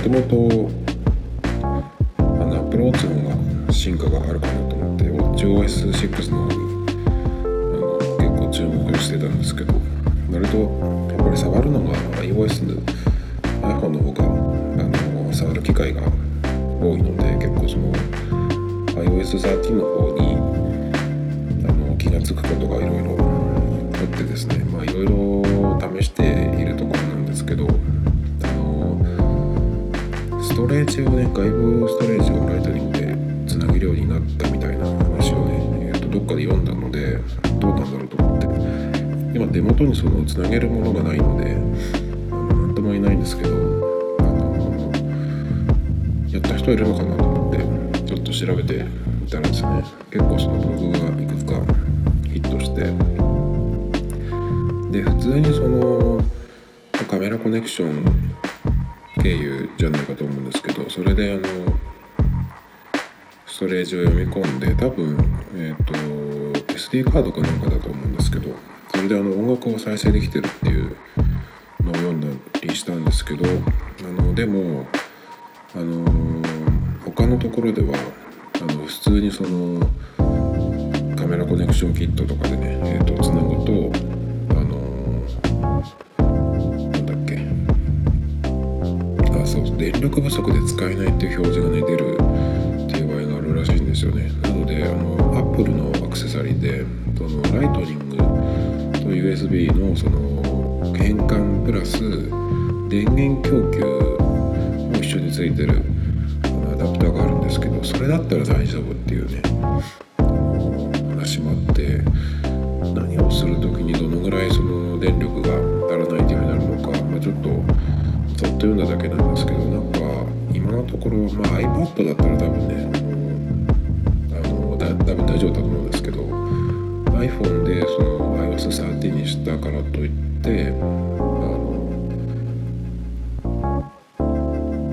もともとアップルウォッチの方が進化があるかなと思って WatchOS6 の方にあの結構注目してたんですけど割とやっぱり触るのが iOS の iPhone の方があの触る機会が多いので結構その iOS13 の方にあの気が付くことがいろいろあってですねまあいろいろ試しているところなんですけどトレージをね外部ストレージをライトニングでつなげるようになったみたいな話をね、えー、とどっかで読んだのでどうなんだろうと思って。今手元にそのつなげるものがないので何とも言えないんですけどあのやった人いるのかなと思ってちょっと調べてみたらですね。結構そのブログがいくつかヒットして。で普通にそのカメラコネクション経由じゃないかと思うんですけどそれであのストレージを読み込んで多分、えーと、SD カードかなんかだと思うんですけどそれであの音楽を再生できてるっていうのを読んだりしたんですけどあのでもあの他のところではあの普通にそのカメラコネクションキットとかでね、えーと、つなぐと電力不足で使えないっていう表示がね出るっていう場合があるらしいんですよね。なのであのアップルのアクセサリーでそのライトニングと USB のその変換プラス電源供給も一緒についてるアダプターがあるんですけどそれだったら大丈夫っていうね話もあって何をする時にどのぐらいその電力が足らないっていうふうになるのか、まあ、ちょっとざっと読んだだけなんですけどなんか今のところ、まあ、iPad だったら多分ねあのだ多分大丈夫だと思うんですけど iPhone でその iOS13 にしたからといってあの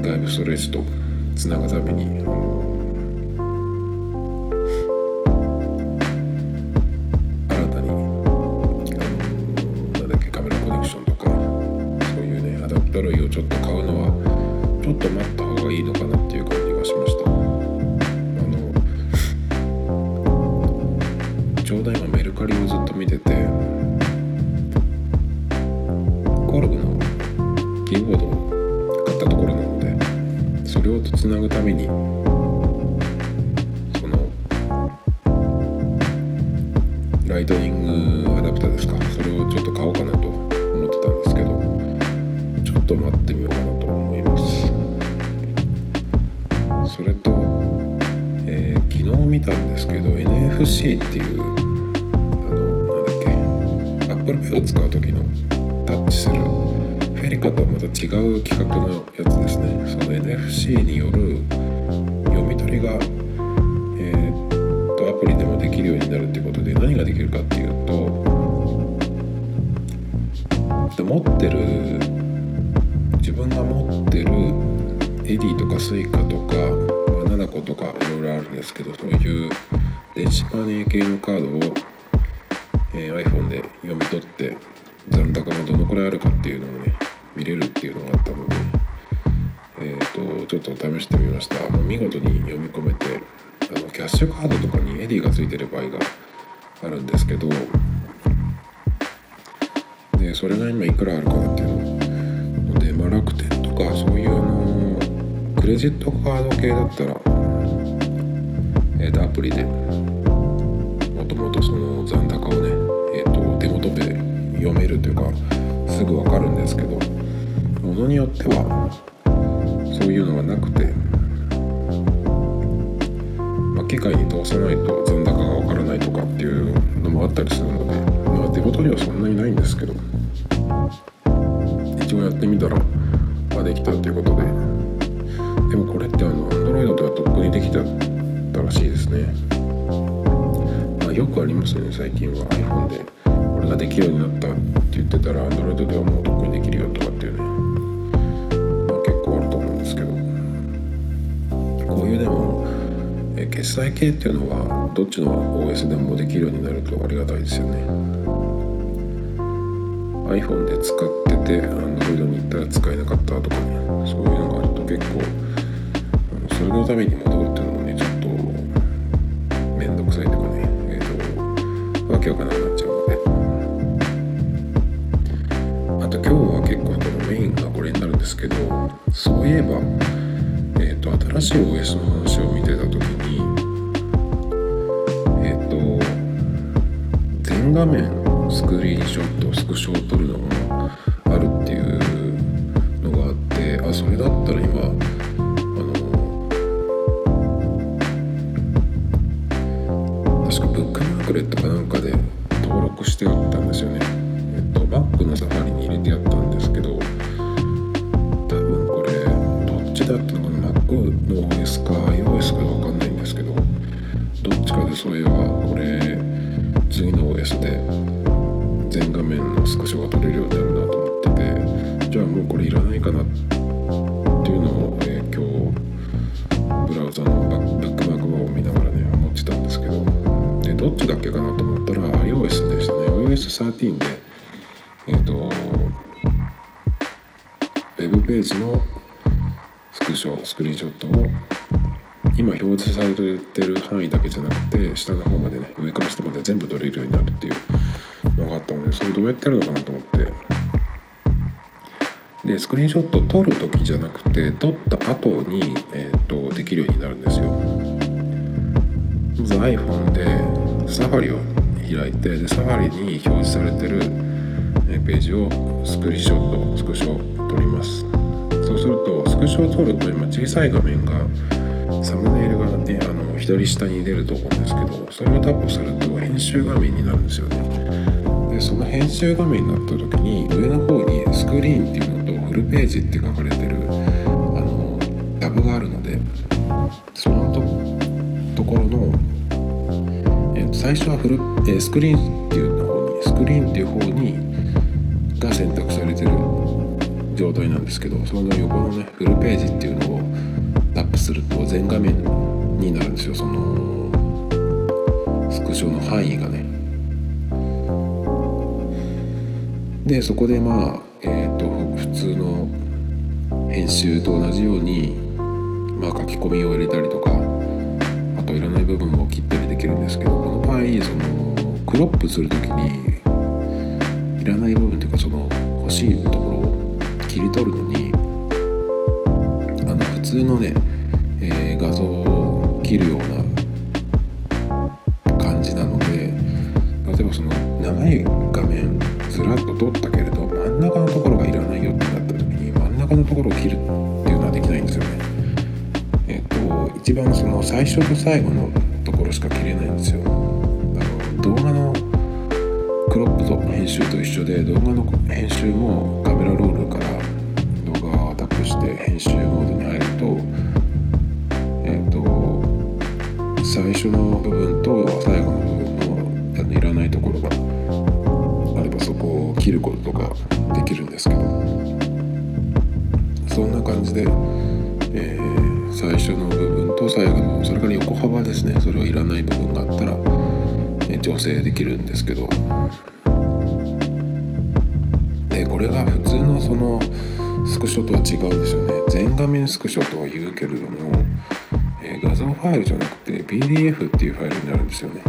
外部ストレージとつなぐためにあのと見てて。コルグのキーボードを買ったところなのでそれをつなぐためにそのライトニングアダプターですか？それをちょっと買おうかなと思ってたんですけどちょっと待ってみようかなと思います。それと、えー昨日見たんですけど NFC っていうけ Apple Pay を使う時のタッチする。 FeliCa とはまた違う規格のやつですね。その NFC による読み取りがえーっとアプリでもできるようになるってことで何ができるかっていうと持ってる自分が持ってる Edy とか Suica とか、 nanaco とかいろいろあるんですけどそういう電子マネー系のカードを、るかっていうのをね見れるっていうのがあったので、えー、とちょっと試してみました。もう見事に読み込めてあのキャッシュカードとかにエディがついてる場合があるんですけどでそれが今いくらあるかなっていうので、まあ、楽天とかそういうあのクレジットカード系だったら、えー、とアプリでもともとその残高をね、えー、と手元で読めるというかすぐ分かるんですけどものによってはそういうのがなくて、まあ、機械に通さないと残高が分からないとかっていうのもあったりするので、まあ、手元にはそんなにないんですけど一応やってみたら、まあ、できたっていうことででもこれってあの Android ではとっくにできたらしいですね、よくありますね最近は。iPhone でこれができるようになった言ってたら Android ではもうとっくにできるよとかっていうね、まあ、結構あると思うんですけど。こういうでも決済系っていうのはどっちの OS でもできるようになるとありがたいですよね。iPhone で使ってて Android に行ったら使えなかったとかねそういうのがあると結構それのために戻るっていうのもねちょっと面倒くさいとかねえっ、ー、とわけわからなくなっちゃう。ですけどそういえばえ、ー、と新しい OS の話を見てた時にえっ、と全画面スクリーンショットスクショを撮るのがあるっていうのがあってあそれだったら今画面のスクショが撮れるようになるなと思っててじゃあもうこれいらないかなっていうのを、えー、今日ブラウザのブックマークを見ながらね思ってたんですけどでどっちだっけかなと思ったら iOS でしたね。iOS13 でえっ、ー、とウェブページのスクショスクリーンショットを今表示されてる範囲だけじゃなくて下の方までね上から下まで全部撮れるようになるっていうのがあったのでそれどうやってやるのかなと思って。でスクリーンショット撮る時じゃなくて撮った後に、えーと、できるようになるんですよ。まず iPhone でサファリを開いてでサファリに表示されてるページをスクリーンショットスクショを撮ります。そうするとスクショを撮ると今小さい画面がサムネイルがねあの左下に出ると思うんですけどそれをタップすると編集画面になるんですよね。でその編集画面になった時に上の方にスクリーンっていうのとフルページって書かれてるあのタブがあるのでそのところの、えー、最初はフル、えー、スクリーンっていう方にスクリーンっていう方にが選択されてる状態なんですけどその横のねフルページっていうのをタップすると全画面になるんですよ。そのスクショの範囲がね。でそこでまあえっ、ー、と普通の編集と同じように、まあ、書き込みを入れたりとかあといらない部分を切ったりできるんですけどこの場合そのクロップする時にいらない部分というかその欲しいところを切り取るのにあの普通のね、えー、画像を切るような取ったけれど真ん中のところがいらないよってなった時に真ん中のところを切るっていうのはできないんですよね。えっ、ー、と一番その最初と最後のところしか切れないんですよ。あの動画のクロップと編集と一緒で動画の編集もカメラロールから動画をタップして編集モードに入るとえっ、ー、と最初の部分と切ることとかできるんですけど。そんな感じで、えー、最初の部分と最後のそれから横幅ですね。それはいらない部分があったら、え調整できるんですけど。でこれが普通のそのスクショとは違うんですよね。全画面スクショとは言うけれども、えー、画像ファイルじゃなくて PDF っていうファイルになるんですよね。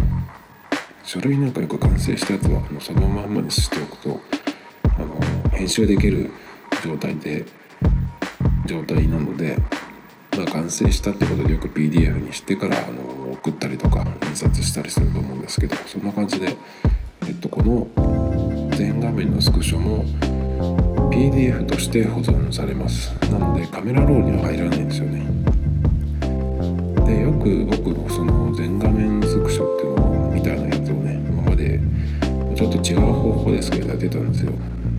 書類なんかよく完成したやつはもうそのまんまにしておくと編集できる状態で状態なので、まあ、完成したってことでよく PDF にしてからあの送ったりとか印刷したりすると思うんですけどそんな感じで、えっと、この全画面のスクショも PDF として保存されます。なのでカメラロールには入らないんですよね。でよく僕のその全画面スクショっていうのをみたいなやつをね今までちょっと違う方法でスケやってたんですよ。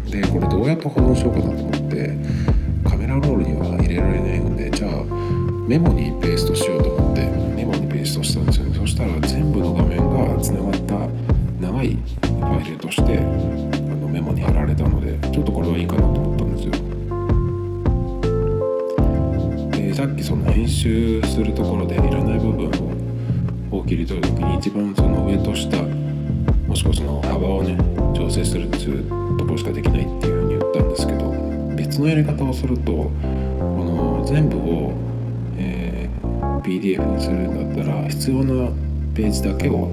でこれどうやって保存しようかなと思ってカメラロールには入れられないのでじゃあメモにペーストしようと思ってメモにペーストしたんですよね。そしたら全部の画面がつながった長いファイルとしてあのメモに貼られたのでちょっとこれはいいかなと思ったんですよ。でさっきその編集するところでいらない部分を切り取る時に一番その上と下もしくはその幅をね調整するっていうところしかできないっていうふうに言ったんですけど別のやり方をするとこの全部を、えー、PDF にするんだったら必要なページだけを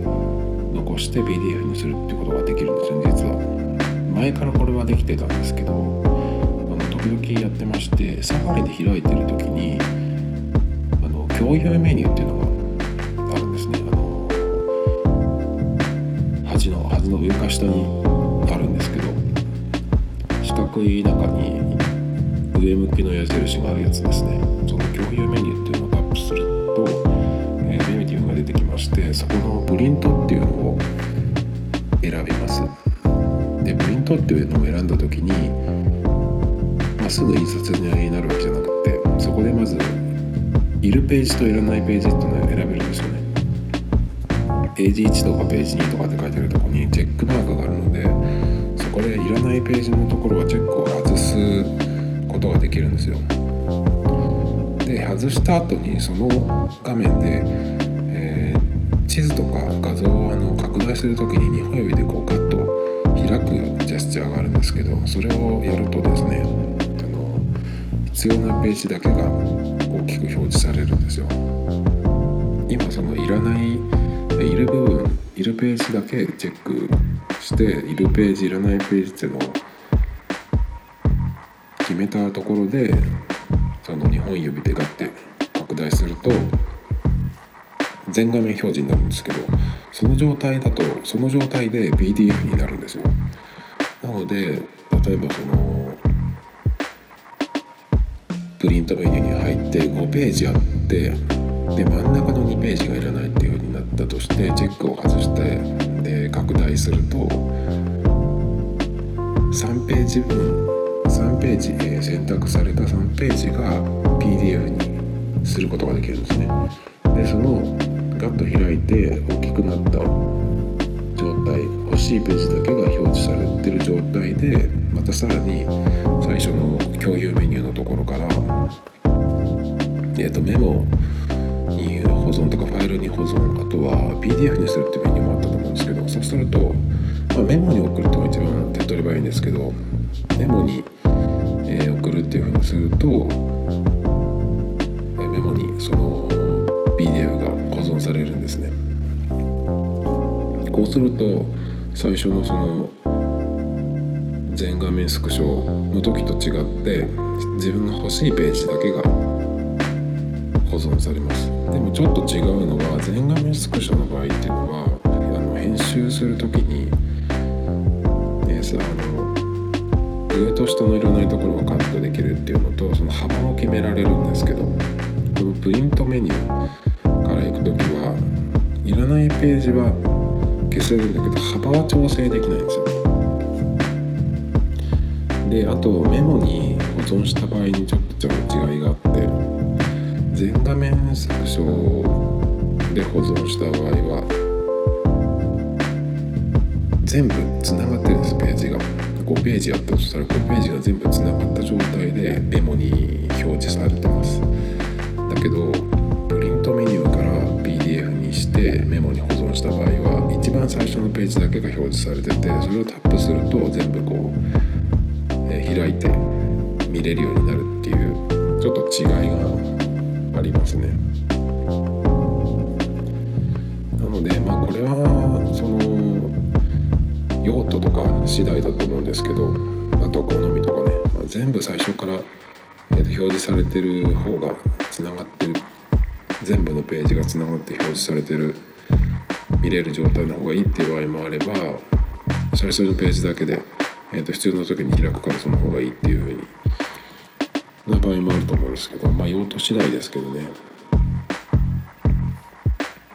残して PDF にするってことができるんですよね実は。前からこれはできてたんですけどあの時々やってましてサファリで開いてる時にあの共有メニューっていうのがあるんですね。あの端の端の上か下に四角い中に上向きの矢印があるやつですね。その共有メニューっていうのをタップすると、えー、メニューが出てきましてそこのプリントっていうのを選びます。でプリントっていうのを選んだ時に、まあ、すぐ印刷になるわけじゃなくてそこでまずいるページといらないページっていうのを選べるんですよね。ページ1とかページ2とかって書いてあるとこにチェックマークがあるのでらないページのところはチェックを外すことができるんですよ。で外した後にその画面で、えー、地図とか画像をあの拡大する時に2本指でこうガッと開くジェスチャーがあるんですけどそれをやるとですねあの必要なページだけが大きく表示されるんですよ。今そのいらないいる部分いるページだけチェックしているページいらないページっていうのを決めたところでその2本指でガッて拡大すると全画面表示になるんですけどその状態だとその状態で PDF になるんですよ。なので例えばそのプリントメニューに入って5ページあってで真ん中の2ページがいらないっていう風になったとしてチェックを外してで拡大すると3ページ分3ページ、え選択された3ページが PDF にすることができるんですね。でそのガッと開いて大きくなった状態欲しいページだけが表示されてる状態でまたさらに最初の共有メニューのところから、えー、とメモに保存とかファイルに保存あとは PDF にするっていうメニューもあったと思うですけどそうすると、まあ、メモに送るっていうのが一番手っ取り早いんですけどメモに、えー、送るっていうふうにすると、えー、メモにその PDF が保存されるんですね。こうすると最初のその全画面スクショの時と違って自分が欲しいページだけが保存されます。でもちょっと違うのは全画面スクショの場合っていうのは編集する時に、ね、さあの上と下のいらなところがカットできるっていうのとその幅も決められるんですけどこのプリントメニューから行く時はいらないページは消せるんだけど幅は調整できないんですよ。であとメモに保存した場合にちょっと違いがあって全画面スクショで保存した場合は全部つながってるんですページが。5ページあったとしたら5ページが全部つながった状態でメモに表示されてます。だけどプリントメニューから PDF にしてメモに保存した場合は一番最初のページだけが表示されててそれをタップすると全部こう、え開いて見れるようになるっていうちょっと違いがありますね。なのでまあこれは用途とか次第だと思うんですけどあと好みとかね、まあ、全部最初から、えー、と表示されてる方がつながってる。全部のページがつながって表示されてる。見れる状態の方がいいっていう場合もあれば最初のページだけで、えー、と必要な時に開くからその方がいいっていう風にな場合もあると思うんですけどまあ用途次第ですけどね、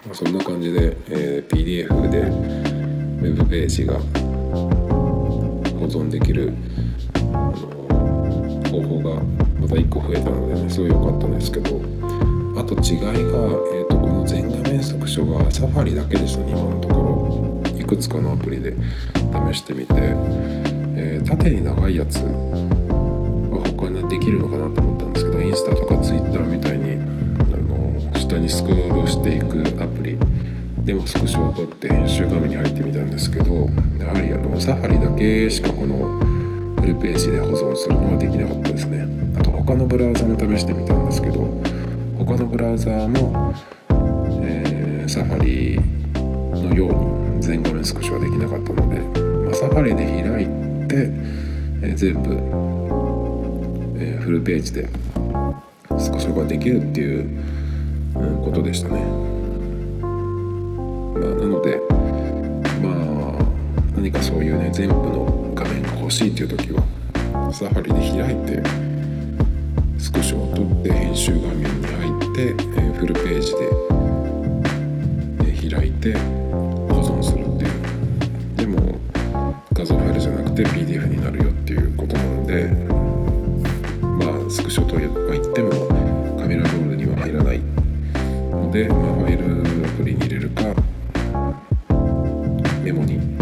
まあ、そんな感じで、えー、PDF でウェブページが存できる方法がまた1個増えたのでねすごい良かったんですけどあと違いが、えーと、この全画面スクショがサファリだけでしたね今のところ。いくつかのアプリで試してみて、えー、縦に長いやつは他にできるのかなと思ったんですけどインスタとかツイッターみたいにあの下にスクロールしていくアプリ。でもスクショを撮って編集画面に入ってみたんですけどやはりあのサファリだけしかこのフルページで保存するのはできなかったですね。あと他のブラウザも試してみたんですけど他のブラウザも、えー、サファリのように全画面スクショはできなかったので、まあ、サファリで開いて、えー、全部、えー、フルページでスクショができるっていう、ことでしたね、でまあ何かそういうね全部の画面が欲しいっていう時はサファリで開いてスクショを撮って編集画面に入って、えー、フルページで、え開いて保存するっていう。でも画像ファイルじゃなくて PD 目的。